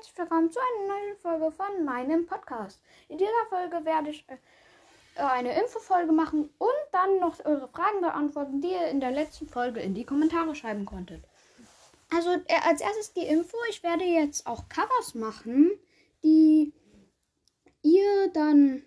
herzlich willkommen zu einer neuen Folge von meinem Podcast. In dieser Folge werde ich äh, eine Infofolge machen und dann noch eure Fragen beantworten, die ihr in der letzten Folge in die Kommentare schreiben konntet. Also äh, als erstes die Info. Ich werde jetzt auch Covers machen, die ihr dann,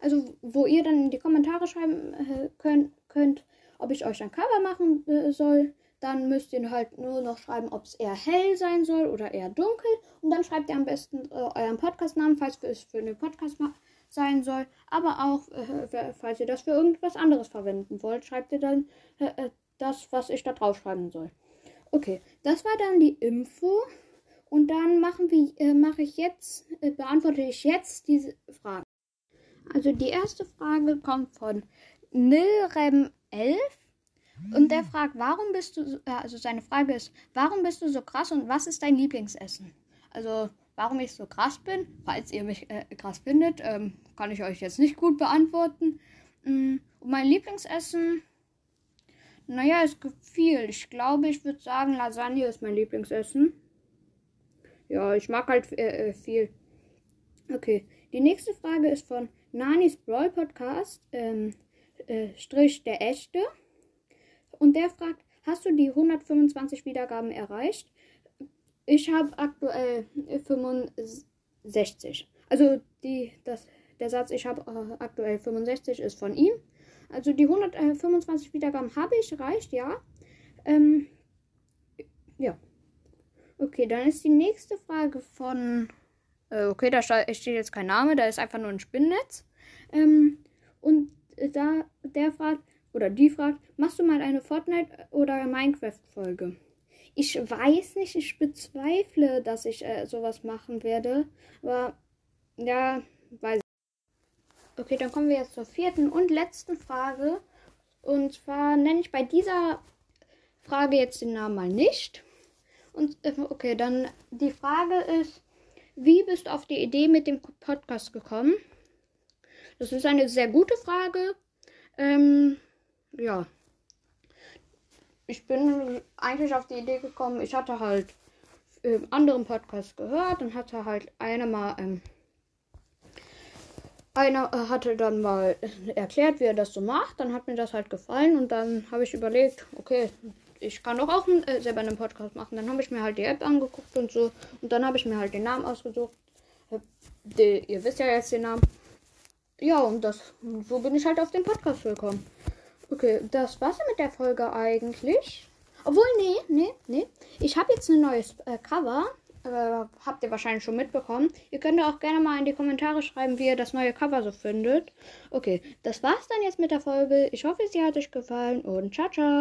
also wo ihr dann in die Kommentare schreiben äh, könnt, könnt, ob ich euch ein Cover machen äh, soll. Dann müsst ihr halt nur noch schreiben, ob es eher hell sein soll oder eher dunkel. Und dann schreibt ihr am besten äh, euren Podcast-Namen, falls es für einen Podcast sein soll. Aber auch, äh, falls ihr das für irgendwas anderes verwenden wollt, schreibt ihr dann äh, äh, das, was ich da drauf schreiben soll. Okay, das war dann die Info. Und dann machen wir, äh, mache ich jetzt, äh, beantworte ich jetzt diese Fragen. Also die erste Frage kommt von Nilrem11. Und der fragt, warum bist du, so, also seine Frage ist, warum bist du so krass und was ist dein Lieblingsessen? Also, warum ich so krass bin, falls ihr mich äh, krass findet, ähm, kann ich euch jetzt nicht gut beantworten. Mm, und mein Lieblingsessen, naja, es gibt viel. Ich glaube, ich würde sagen, Lasagne ist mein Lieblingsessen. Ja, ich mag halt äh, äh, viel. Okay, die nächste Frage ist von Nanis Brawl Podcast, ähm, äh, Strich der Echte. Und der fragt, hast du die 125 Wiedergaben erreicht? Ich habe aktuell 65. Also die, das, der Satz, ich habe äh, aktuell 65 ist von ihm. Also die 125 Wiedergaben habe ich erreicht, ja. Ähm, ja. Okay, dann ist die nächste Frage von. Äh, okay, da steht jetzt kein Name, da ist einfach nur ein Spinnennetz. Ähm, und da der fragt, oder die fragt, machst du mal eine Fortnite- oder Minecraft-Folge? Ich weiß nicht, ich bezweifle, dass ich äh, sowas machen werde. Aber ja, weiß ich. Okay, dann kommen wir jetzt zur vierten und letzten Frage. Und zwar nenne ich bei dieser Frage jetzt den Namen mal nicht. Und äh, okay, dann die Frage ist, wie bist du auf die Idee mit dem Podcast gekommen? Das ist eine sehr gute Frage. Ähm, ja. Ich bin eigentlich auf die Idee gekommen, ich hatte halt im anderen Podcast gehört und hatte halt einer mal, ähm, einer äh, hatte dann mal erklärt, wie er das so macht. Dann hat mir das halt gefallen und dann habe ich überlegt, okay, ich kann doch auch äh, selber einen Podcast machen. Dann habe ich mir halt die App angeguckt und so. Und dann habe ich mir halt den Namen ausgesucht. Die, ihr wisst ja jetzt den Namen. Ja, und das, so bin ich halt auf den Podcast gekommen. Okay, das war's mit der Folge eigentlich. Obwohl, nee, nee, nee. Ich habe jetzt ein neues äh, Cover. Äh, habt ihr wahrscheinlich schon mitbekommen. Ihr könnt auch gerne mal in die Kommentare schreiben, wie ihr das neue Cover so findet. Okay, das war's dann jetzt mit der Folge. Ich hoffe, sie hat euch gefallen und ciao, ciao.